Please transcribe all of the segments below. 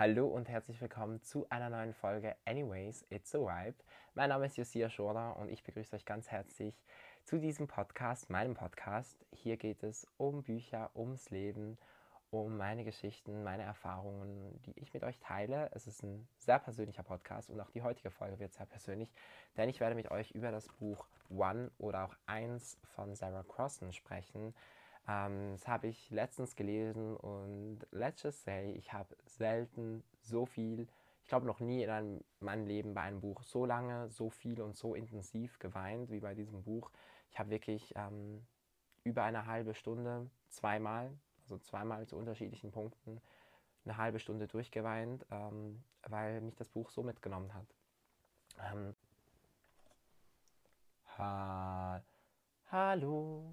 Hallo und herzlich willkommen zu einer neuen Folge Anyways, It's a Vibe. Mein Name ist Josia Schorder und ich begrüße euch ganz herzlich zu diesem Podcast, meinem Podcast. Hier geht es um Bücher, ums Leben, um meine Geschichten, meine Erfahrungen, die ich mit euch teile. Es ist ein sehr persönlicher Podcast und auch die heutige Folge wird sehr persönlich, denn ich werde mit euch über das Buch One oder auch Eins von Sarah Crossan sprechen. Ähm, das habe ich letztens gelesen und let's just say, ich habe selten so viel, ich glaube noch nie in einem, meinem Leben bei einem Buch so lange, so viel und so intensiv geweint wie bei diesem Buch. Ich habe wirklich ähm, über eine halbe Stunde zweimal, also zweimal zu unterschiedlichen Punkten, eine halbe Stunde durchgeweint, ähm, weil mich das Buch so mitgenommen hat. Ähm, ha Hallo.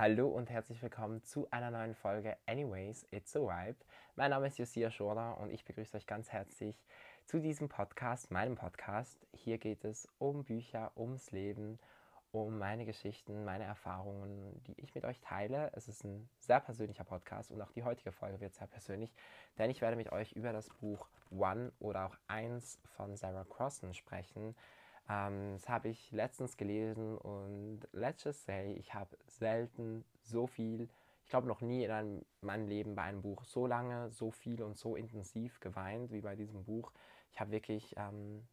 Hallo und herzlich willkommen zu einer neuen Folge Anyways, It's a Vibe. Mein Name ist Josia Schorder und ich begrüße euch ganz herzlich zu diesem Podcast, meinem Podcast. Hier geht es um Bücher, ums Leben, um meine Geschichten, meine Erfahrungen, die ich mit euch teile. Es ist ein sehr persönlicher Podcast und auch die heutige Folge wird sehr persönlich, denn ich werde mit euch über das Buch One oder auch Eins von Sarah Crossan sprechen. Ähm, das habe ich letztens gelesen und let's just say, ich habe selten so viel, ich glaube noch nie in einem, meinem Leben bei einem Buch so lange, so viel und so intensiv geweint wie bei diesem Buch. Ich habe wirklich ähm,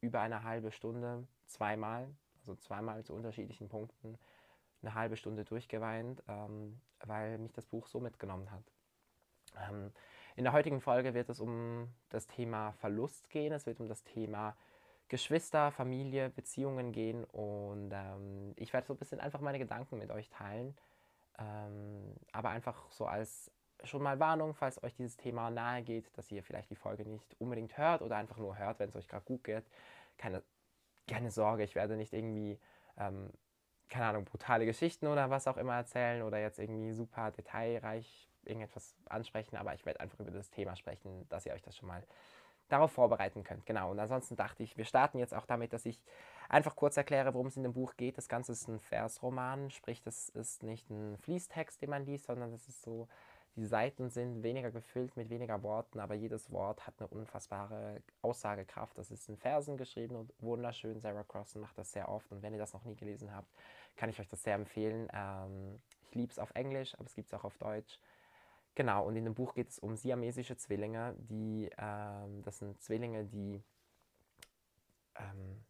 über eine halbe Stunde zweimal, also zweimal zu unterschiedlichen Punkten, eine halbe Stunde durchgeweint, ähm, weil mich das Buch so mitgenommen hat. Ähm, in der heutigen Folge wird es um das Thema Verlust gehen, es wird um das Thema Geschwister, Familie, Beziehungen gehen und ähm, ich werde so ein bisschen einfach meine Gedanken mit euch teilen. Ähm, aber einfach so als schon mal Warnung, falls euch dieses Thema nahe geht, dass ihr vielleicht die Folge nicht unbedingt hört oder einfach nur hört, wenn es euch gerade gut geht. Keine, keine Sorge, ich werde nicht irgendwie, ähm, keine Ahnung, brutale Geschichten oder was auch immer erzählen oder jetzt irgendwie super detailreich irgendetwas ansprechen, aber ich werde einfach über das Thema sprechen, dass ihr euch das schon mal darauf vorbereiten könnt. Genau, und ansonsten dachte ich, wir starten jetzt auch damit, dass ich einfach kurz erkläre, worum es in dem Buch geht. Das Ganze ist ein Versroman, sprich, das ist nicht ein Fließtext, den man liest, sondern das ist so, die Seiten sind weniger gefüllt mit weniger Worten, aber jedes Wort hat eine unfassbare Aussagekraft. Das ist in Versen geschrieben und wunderschön. Sarah Crossan macht das sehr oft und wenn ihr das noch nie gelesen habt, kann ich euch das sehr empfehlen. Ähm, ich liebe es auf Englisch, aber es gibt es auch auf Deutsch. Genau, und in dem Buch geht es um siamesische Zwillinge, die, ähm, das sind Zwillinge, die ähm,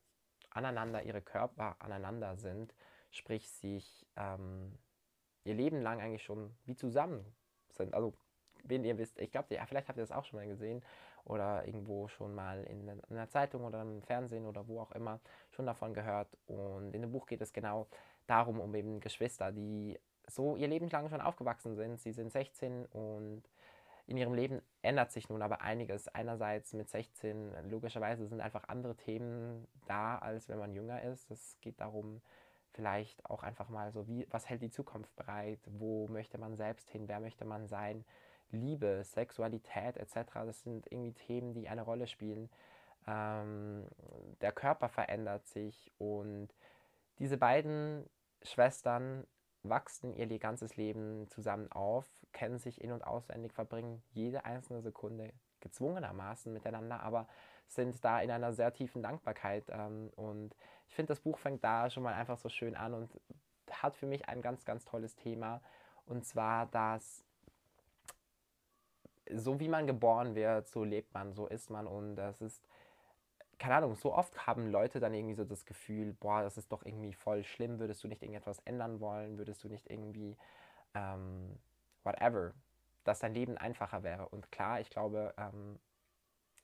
aneinander, ihre Körper aneinander sind, sprich sich ähm, ihr Leben lang eigentlich schon wie zusammen sind. Also, wenn ihr wisst, ich glaube, vielleicht habt ihr das auch schon mal gesehen oder irgendwo schon mal in, in einer Zeitung oder im Fernsehen oder wo auch immer schon davon gehört. Und in dem Buch geht es genau darum, um eben Geschwister, die so ihr Leben lang schon aufgewachsen sind. Sie sind 16 und in ihrem Leben ändert sich nun aber einiges. Einerseits mit 16, logischerweise sind einfach andere Themen da, als wenn man jünger ist. Es geht darum, vielleicht auch einfach mal so, wie, was hält die Zukunft bereit? Wo möchte man selbst hin? Wer möchte man sein? Liebe, Sexualität etc. Das sind irgendwie Themen, die eine Rolle spielen. Ähm, der Körper verändert sich und diese beiden Schwestern wachsen ihr ganzes Leben zusammen auf, kennen sich in- und auswendig, verbringen jede einzelne Sekunde gezwungenermaßen miteinander, aber sind da in einer sehr tiefen Dankbarkeit. Ähm, und ich finde, das Buch fängt da schon mal einfach so schön an und hat für mich ein ganz, ganz tolles Thema. Und zwar, dass so wie man geboren wird, so lebt man, so ist man. Und das ist keine Ahnung, so oft haben Leute dann irgendwie so das Gefühl, boah, das ist doch irgendwie voll schlimm, würdest du nicht irgendetwas ändern wollen, würdest du nicht irgendwie, ähm, whatever, dass dein Leben einfacher wäre. Und klar, ich glaube, ähm,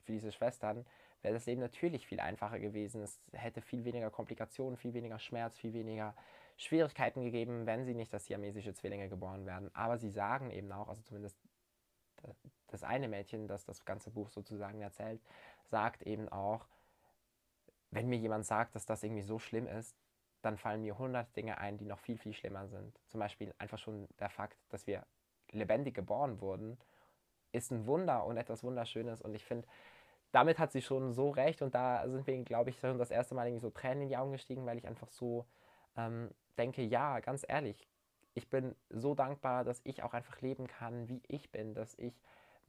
für diese Schwestern wäre das Leben natürlich viel einfacher gewesen. Es hätte viel weniger Komplikationen, viel weniger Schmerz, viel weniger Schwierigkeiten gegeben, wenn sie nicht als siamesische Zwillinge geboren werden. Aber sie sagen eben auch, also zumindest das eine Mädchen, das das ganze Buch sozusagen erzählt, sagt eben auch, wenn mir jemand sagt, dass das irgendwie so schlimm ist, dann fallen mir hundert Dinge ein, die noch viel, viel schlimmer sind. Zum Beispiel einfach schon der Fakt, dass wir lebendig geboren wurden ist ein Wunder und etwas Wunderschönes. Und ich finde, damit hat sie schon so recht. Und da sind wir, glaube ich, schon das erste Mal irgendwie so Tränen in die Augen gestiegen, weil ich einfach so ähm, denke, ja, ganz ehrlich, ich bin so dankbar, dass ich auch einfach leben kann, wie ich bin, dass ich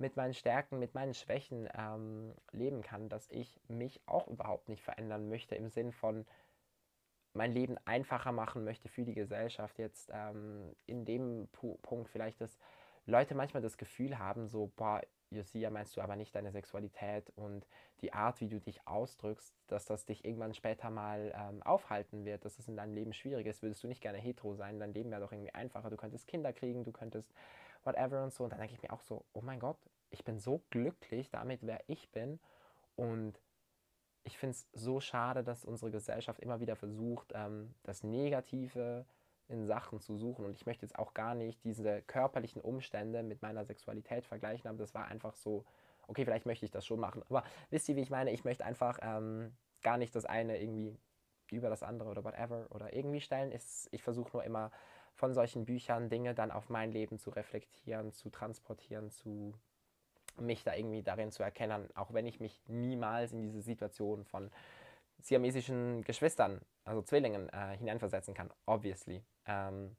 mit meinen Stärken, mit meinen Schwächen ähm, leben kann, dass ich mich auch überhaupt nicht verändern möchte im Sinn von mein Leben einfacher machen möchte für die Gesellschaft. Jetzt ähm, in dem Pu Punkt vielleicht, dass Leute manchmal das Gefühl haben, so, boah, Josia, meinst du aber nicht deine Sexualität und die Art, wie du dich ausdrückst, dass das dich irgendwann später mal ähm, aufhalten wird, dass es in deinem Leben schwierig ist. Würdest du nicht gerne hetero sein? Dein Leben wäre doch irgendwie einfacher. Du könntest Kinder kriegen, du könntest whatever und so. Und dann denke ich mir auch so, oh mein Gott, ich bin so glücklich damit, wer ich bin. Und ich finde es so schade, dass unsere Gesellschaft immer wieder versucht, ähm, das Negative in Sachen zu suchen. Und ich möchte jetzt auch gar nicht diese körperlichen Umstände mit meiner Sexualität vergleichen, aber das war einfach so, okay, vielleicht möchte ich das schon machen. Aber wisst ihr, wie ich meine? Ich möchte einfach ähm, gar nicht das eine irgendwie über das andere oder whatever oder irgendwie stellen. ich versuche nur immer von solchen Büchern Dinge dann auf mein Leben zu reflektieren, zu transportieren, zu mich da irgendwie darin zu erkennen, auch wenn ich mich niemals in diese Situation von siamesischen Geschwistern, also Zwillingen, äh, hineinversetzen kann, obviously. Ähm,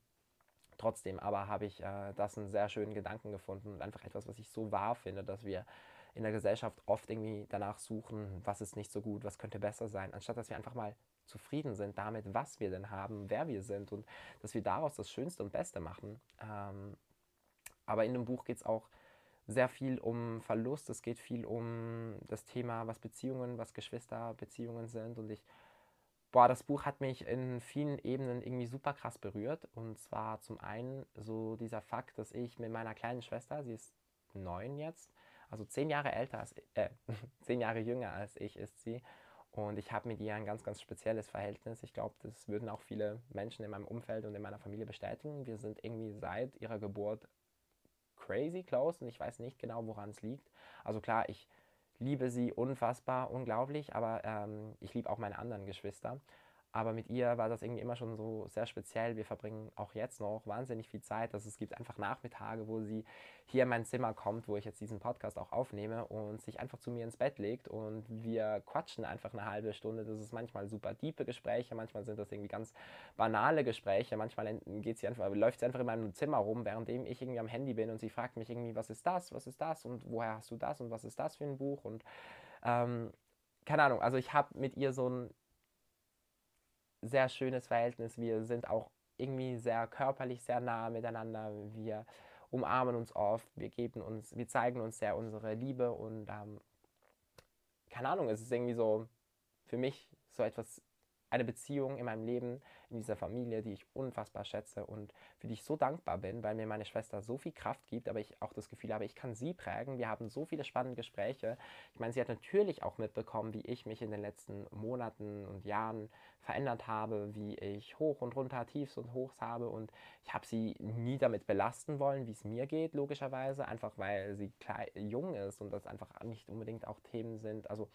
trotzdem aber habe ich äh, das einen sehr schönen Gedanken gefunden und einfach etwas, was ich so wahr finde, dass wir in der Gesellschaft oft irgendwie danach suchen, was ist nicht so gut, was könnte besser sein, anstatt dass wir einfach mal zufrieden sind damit, was wir denn haben, wer wir sind und dass wir daraus das Schönste und Beste machen. Ähm, aber in dem Buch geht es auch sehr viel um Verlust, es geht viel um das Thema, was Beziehungen, was Geschwisterbeziehungen sind und ich, boah, das Buch hat mich in vielen Ebenen irgendwie super krass berührt und zwar zum einen so dieser Fakt, dass ich mit meiner kleinen Schwester, sie ist neun jetzt, also zehn Jahre älter als, äh, zehn Jahre jünger als ich ist sie und ich habe mit ihr ein ganz, ganz spezielles Verhältnis. Ich glaube, das würden auch viele Menschen in meinem Umfeld und in meiner Familie bestätigen. Wir sind irgendwie seit ihrer Geburt crazy close und ich weiß nicht genau, woran es liegt. Also klar, ich liebe sie unfassbar, unglaublich, aber ähm, ich liebe auch meine anderen Geschwister. Aber mit ihr war das irgendwie immer schon so sehr speziell. Wir verbringen auch jetzt noch wahnsinnig viel Zeit. Also es gibt einfach Nachmittage, wo sie hier in mein Zimmer kommt, wo ich jetzt diesen Podcast auch aufnehme und sich einfach zu mir ins Bett legt. Und wir quatschen einfach eine halbe Stunde. Das ist manchmal super diepe Gespräche, manchmal sind das irgendwie ganz banale Gespräche, manchmal geht sie einfach, läuft sie einfach in meinem Zimmer rum, währenddem ich irgendwie am Handy bin und sie fragt mich irgendwie, was ist das, was ist das? Und woher hast du das? Und was ist das für ein Buch? Und ähm, keine Ahnung, also ich habe mit ihr so ein sehr schönes Verhältnis. Wir sind auch irgendwie sehr körperlich sehr nah miteinander. Wir umarmen uns oft, wir geben uns, wir zeigen uns sehr unsere Liebe und ähm, keine Ahnung, es ist irgendwie so für mich so etwas eine Beziehung in meinem Leben, in dieser Familie, die ich unfassbar schätze und für die ich so dankbar bin, weil mir meine Schwester so viel Kraft gibt, aber ich auch das Gefühl habe, ich kann sie prägen. Wir haben so viele spannende Gespräche. Ich meine, sie hat natürlich auch mitbekommen, wie ich mich in den letzten Monaten und Jahren verändert habe, wie ich hoch und runter, Tiefs und Hochs habe und ich habe sie nie damit belasten wollen, wie es mir geht, logischerweise, einfach weil sie jung ist und das einfach nicht unbedingt auch Themen sind, also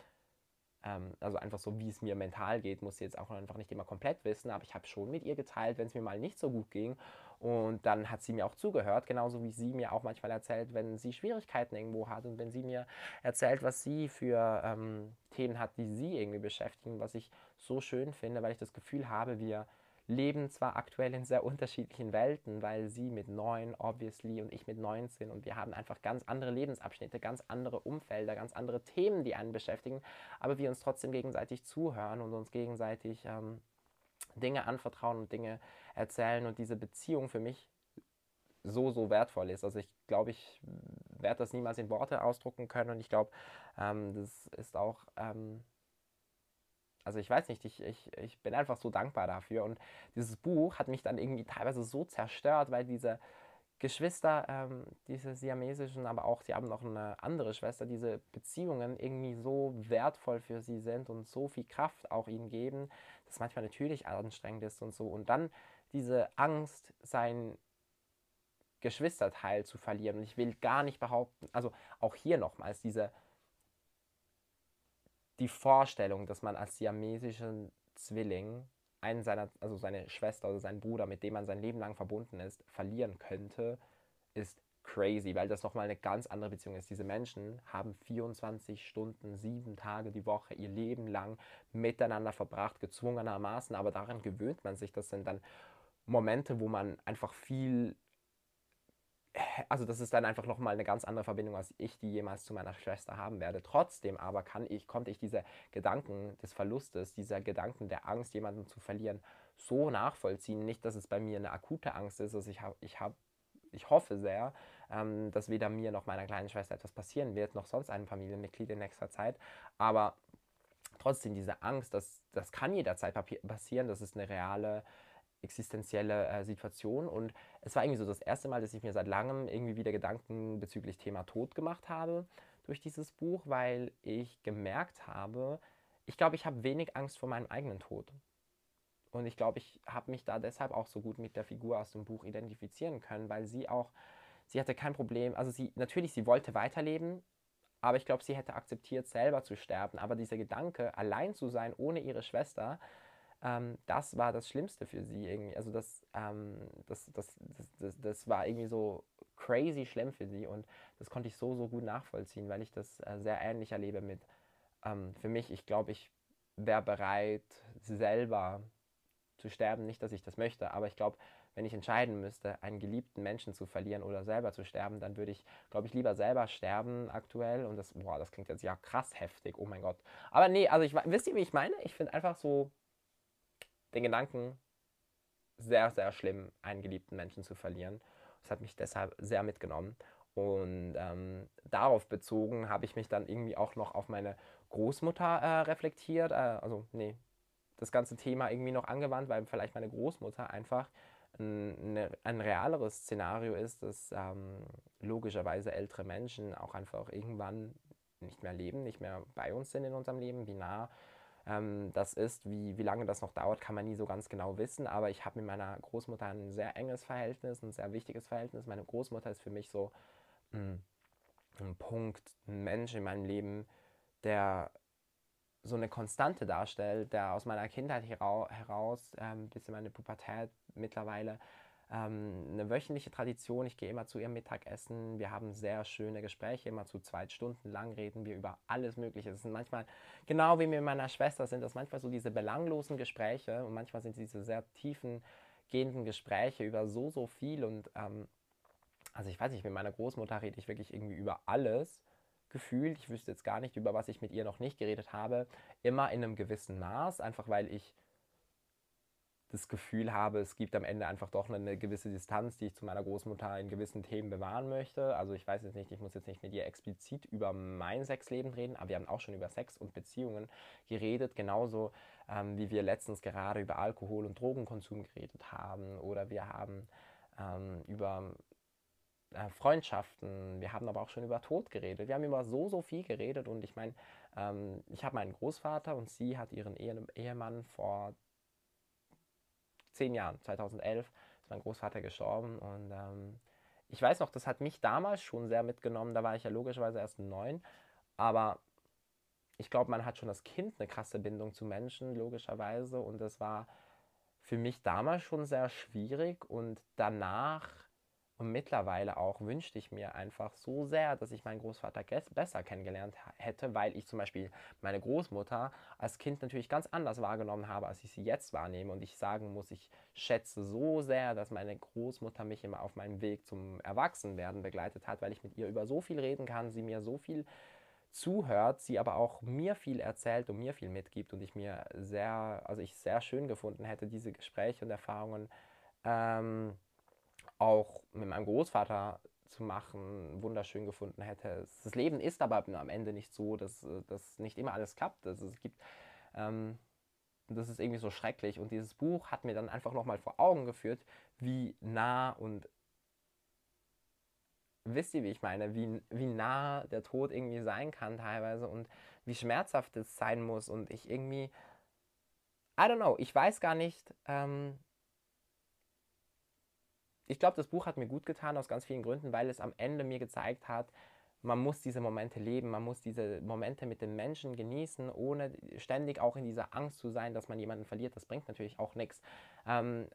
ähm, also einfach so, wie es mir mental geht, muss sie jetzt auch einfach nicht immer komplett wissen, aber ich habe schon mit ihr geteilt, wenn es mir mal nicht so gut ging. Und dann hat sie mir auch zugehört, genauso wie sie mir auch manchmal erzählt, wenn sie Schwierigkeiten irgendwo hat und wenn sie mir erzählt, was sie für ähm, Themen hat, die sie irgendwie beschäftigen, was ich so schön finde, weil ich das Gefühl habe, wir leben zwar aktuell in sehr unterschiedlichen Welten, weil sie mit neun, obviously, und ich mit 19 und wir haben einfach ganz andere Lebensabschnitte, ganz andere Umfelder, ganz andere Themen, die einen beschäftigen, aber wir uns trotzdem gegenseitig zuhören und uns gegenseitig ähm, Dinge anvertrauen und Dinge erzählen und diese Beziehung für mich so, so wertvoll ist. Also ich glaube, ich werde das niemals in Worte ausdrucken können und ich glaube, ähm, das ist auch... Ähm, also ich weiß nicht, ich, ich, ich bin einfach so dankbar dafür. Und dieses Buch hat mich dann irgendwie teilweise so zerstört, weil diese Geschwister, ähm, diese siamesischen, aber auch sie haben noch eine andere Schwester, diese Beziehungen irgendwie so wertvoll für sie sind und so viel Kraft auch ihnen geben, dass manchmal natürlich anstrengend ist und so. Und dann diese Angst, sein Geschwisterteil zu verlieren. Und ich will gar nicht behaupten, also auch hier nochmals diese die Vorstellung, dass man als siamesischen Zwilling einen seiner, also seine Schwester oder seinen Bruder, mit dem man sein Leben lang verbunden ist, verlieren könnte, ist crazy, weil das nochmal eine ganz andere Beziehung ist. Diese Menschen haben 24 Stunden, sieben Tage die Woche ihr Leben lang miteinander verbracht, gezwungenermaßen, aber daran gewöhnt man sich. Das sind dann Momente, wo man einfach viel also das ist dann einfach nochmal eine ganz andere Verbindung, als ich die jemals zu meiner Schwester haben werde. Trotzdem aber kann ich, konnte ich diese Gedanken des Verlustes, dieser Gedanken der Angst, jemanden zu verlieren, so nachvollziehen. Nicht, dass es bei mir eine akute Angst ist. Also ich, hab, ich, hab, ich hoffe sehr, ähm, dass weder mir noch meiner kleinen Schwester etwas passieren wird, noch sonst einem Familienmitglied in nächster Zeit. Aber trotzdem diese Angst, das, das kann jederzeit passieren, das ist eine reale existenzielle äh, Situation. Und es war irgendwie so das erste Mal, dass ich mir seit langem irgendwie wieder Gedanken bezüglich Thema Tod gemacht habe durch dieses Buch, weil ich gemerkt habe, ich glaube, ich habe wenig Angst vor meinem eigenen Tod. Und ich glaube, ich habe mich da deshalb auch so gut mit der Figur aus dem Buch identifizieren können, weil sie auch, sie hatte kein Problem, also sie, natürlich, sie wollte weiterleben, aber ich glaube, sie hätte akzeptiert, selber zu sterben. Aber dieser Gedanke, allein zu sein ohne ihre Schwester, ähm, das war das Schlimmste für sie irgendwie. Also das, ähm, das, das, das, das, das war irgendwie so crazy schlimm für sie und das konnte ich so, so gut nachvollziehen, weil ich das äh, sehr ähnlich erlebe mit, ähm, für mich, ich glaube, ich wäre bereit, selber zu sterben. Nicht, dass ich das möchte, aber ich glaube, wenn ich entscheiden müsste, einen geliebten Menschen zu verlieren oder selber zu sterben, dann würde ich, glaube ich, lieber selber sterben aktuell. Und das, boah, das klingt jetzt ja krass heftig, oh mein Gott. Aber nee, also ich, wisst ihr, wie ich meine? Ich finde einfach so, den Gedanken sehr, sehr schlimm, einen geliebten Menschen zu verlieren. Das hat mich deshalb sehr mitgenommen. Und ähm, darauf bezogen habe ich mich dann irgendwie auch noch auf meine Großmutter äh, reflektiert. Äh, also, nee, das ganze Thema irgendwie noch angewandt, weil vielleicht meine Großmutter einfach ein, ne, ein realeres Szenario ist, dass ähm, logischerweise ältere Menschen auch einfach irgendwann nicht mehr leben, nicht mehr bei uns sind in unserem Leben, wie nah ähm, das ist. Wie, wie lange das noch dauert, kann man nie so ganz genau wissen. Aber ich habe mit meiner Großmutter ein sehr enges Verhältnis, ein sehr wichtiges Verhältnis. Meine Großmutter ist für mich so ein, ein Punkt, ein Mensch in meinem Leben, der so eine Konstante darstellt, der aus meiner Kindheit heraus, ähm, bis in meine Pubertät mittlerweile, ähm, eine wöchentliche Tradition. Ich gehe immer zu ihrem Mittagessen. Wir haben sehr schöne Gespräche, immer zu zwei Stunden lang reden wir über alles Mögliche. Es sind manchmal, genau wie mit meiner Schwester, sind das manchmal so diese belanglosen Gespräche und manchmal sind diese sehr tiefen gehenden Gespräche über so, so viel. Und ähm, also ich weiß nicht, mit meiner Großmutter rede ich wirklich irgendwie über alles gefühlt. Ich wüsste jetzt gar nicht, über was ich mit ihr noch nicht geredet habe. Immer in einem gewissen Maß, einfach weil ich das Gefühl habe, es gibt am Ende einfach doch eine gewisse Distanz, die ich zu meiner Großmutter in gewissen Themen bewahren möchte. Also ich weiß jetzt nicht, ich muss jetzt nicht mit ihr explizit über mein Sexleben reden, aber wir haben auch schon über Sex und Beziehungen geredet, genauso ähm, wie wir letztens gerade über Alkohol und Drogenkonsum geredet haben oder wir haben ähm, über äh, Freundschaften, wir haben aber auch schon über Tod geredet. Wir haben über so, so viel geredet und ich meine, ähm, ich habe meinen Großvater und sie hat ihren Ehemann vor zehn Jahren, 2011, ist mein Großvater gestorben und ähm, ich weiß noch, das hat mich damals schon sehr mitgenommen, da war ich ja logischerweise erst neun, aber ich glaube, man hat schon als Kind eine krasse Bindung zu Menschen, logischerweise, und das war für mich damals schon sehr schwierig und danach und mittlerweile auch wünschte ich mir einfach so sehr, dass ich meinen Großvater besser kennengelernt hätte, weil ich zum Beispiel meine Großmutter als Kind natürlich ganz anders wahrgenommen habe, als ich sie jetzt wahrnehme. Und ich sagen muss, ich schätze so sehr, dass meine Großmutter mich immer auf meinem Weg zum Erwachsenwerden begleitet hat, weil ich mit ihr über so viel reden kann, sie mir so viel zuhört, sie aber auch mir viel erzählt und mir viel mitgibt und ich mir sehr, also ich sehr schön gefunden hätte, diese Gespräche und Erfahrungen. Ähm, auch mit meinem Großvater zu machen, wunderschön gefunden hätte. Das Leben ist aber am Ende nicht so, dass, dass nicht immer alles klappt. Also es gibt, ähm, das ist irgendwie so schrecklich. Und dieses Buch hat mir dann einfach nochmal vor Augen geführt, wie nah und wisst ihr, wie ich meine, wie, wie nah der Tod irgendwie sein kann teilweise und wie schmerzhaft es sein muss. Und ich irgendwie, I don't know, ich weiß gar nicht, ähm, ich glaube, das Buch hat mir gut getan aus ganz vielen Gründen, weil es am Ende mir gezeigt hat, man muss diese Momente leben, man muss diese Momente mit den Menschen genießen, ohne ständig auch in dieser Angst zu sein, dass man jemanden verliert. Das bringt natürlich auch nichts. Ähm,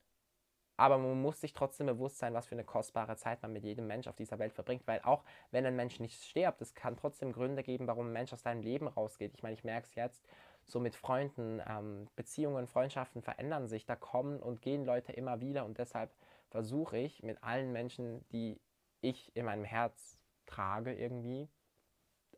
aber man muss sich trotzdem bewusst sein, was für eine kostbare Zeit man mit jedem Mensch auf dieser Welt verbringt, weil auch wenn ein Mensch nicht stirbt, es kann trotzdem Gründe geben, warum ein Mensch aus deinem Leben rausgeht. Ich meine, ich merke es jetzt, so mit Freunden, ähm, Beziehungen, Freundschaften verändern sich, da kommen und gehen Leute immer wieder und deshalb versuche ich mit allen Menschen, die ich in meinem Herz trage irgendwie,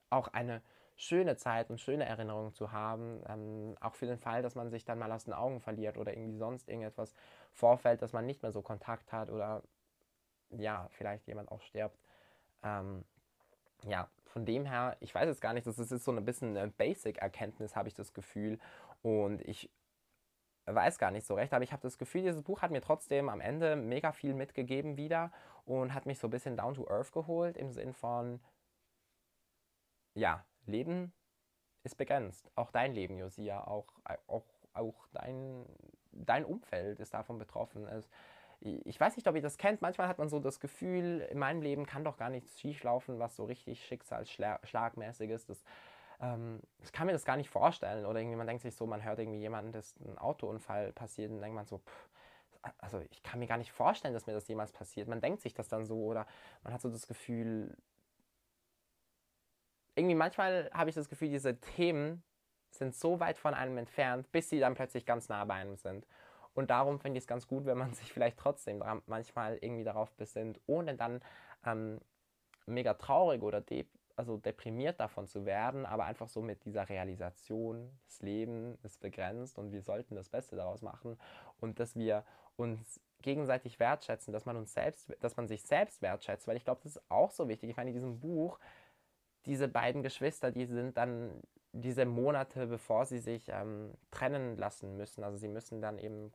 auch eine schöne Zeit und schöne Erinnerungen zu haben, ähm, auch für den Fall, dass man sich dann mal aus den Augen verliert oder irgendwie sonst irgendetwas vorfällt, dass man nicht mehr so Kontakt hat oder ja, vielleicht jemand auch stirbt. Ähm, ja, von dem her, ich weiß jetzt gar nicht, das ist so ein bisschen eine Basic-Erkenntnis, habe ich das Gefühl. Und ich weiß gar nicht so recht, aber ich habe das Gefühl, dieses Buch hat mir trotzdem am Ende mega viel mitgegeben wieder und hat mich so ein bisschen down to earth geholt im Sinn von, ja, Leben ist begrenzt. Auch dein Leben, Josia, auch, auch, auch dein, dein Umfeld ist davon betroffen. Es, ich weiß nicht, ob ihr das kennt. Manchmal hat man so das Gefühl, in meinem Leben kann doch gar nichts schieflaufen, was so richtig schicksalsschlagmäßig ist. Das, ähm, ich kann mir das gar nicht vorstellen. Oder irgendwie man denkt sich so, man hört irgendwie jemanden, dass ein Autounfall passiert und denkt man so, pff, also ich kann mir gar nicht vorstellen, dass mir das jemals passiert. Man denkt sich das dann so oder man hat so das Gefühl, irgendwie manchmal habe ich das Gefühl, diese Themen sind so weit von einem entfernt, bis sie dann plötzlich ganz nah bei einem sind. Und darum finde ich es ganz gut, wenn man sich vielleicht trotzdem manchmal irgendwie darauf besinnt, ohne dann ähm, mega traurig oder de also deprimiert davon zu werden, aber einfach so mit dieser Realisation, das Leben ist begrenzt und wir sollten das Beste daraus machen und dass wir uns gegenseitig wertschätzen, dass man uns selbst, dass man sich selbst wertschätzt, weil ich glaube, das ist auch so wichtig. Ich meine, in diesem Buch diese beiden Geschwister, die sind dann diese Monate, bevor sie sich ähm, trennen lassen müssen, also sie müssen dann eben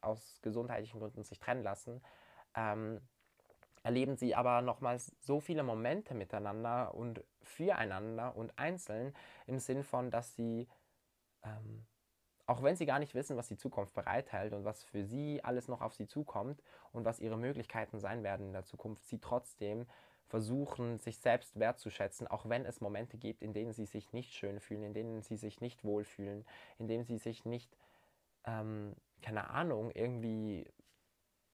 aus gesundheitlichen Gründen sich trennen lassen, ähm, erleben sie aber nochmals so viele Momente miteinander und füreinander und einzeln im Sinn von, dass sie, ähm, auch wenn sie gar nicht wissen, was die Zukunft bereithält und was für sie alles noch auf sie zukommt und was ihre Möglichkeiten sein werden in der Zukunft, sie trotzdem versuchen, sich selbst wertzuschätzen, auch wenn es Momente gibt, in denen sie sich nicht schön fühlen, in denen sie sich nicht wohlfühlen, in denen sie sich nicht, ähm, keine Ahnung, irgendwie